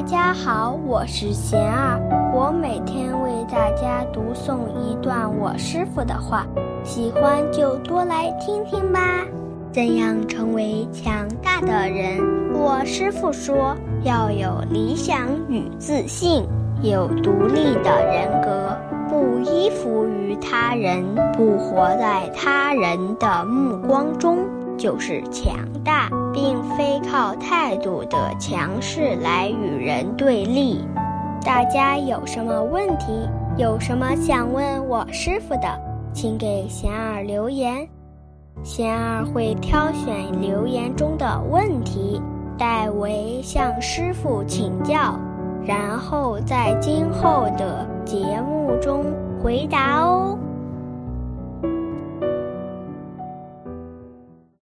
大家好，我是贤儿，我每天为大家读诵一段我师傅的话，喜欢就多来听听吧。怎样成为强大的人？我师傅说，要有理想与自信，有独立的人格，不依附于他人，不活在他人的目光中，就是强大。并非靠态度的强势来与人对立。大家有什么问题，有什么想问我师傅的，请给贤儿留言，贤儿会挑选留言中的问题，代为向师傅请教，然后在今后的节目中回答哦。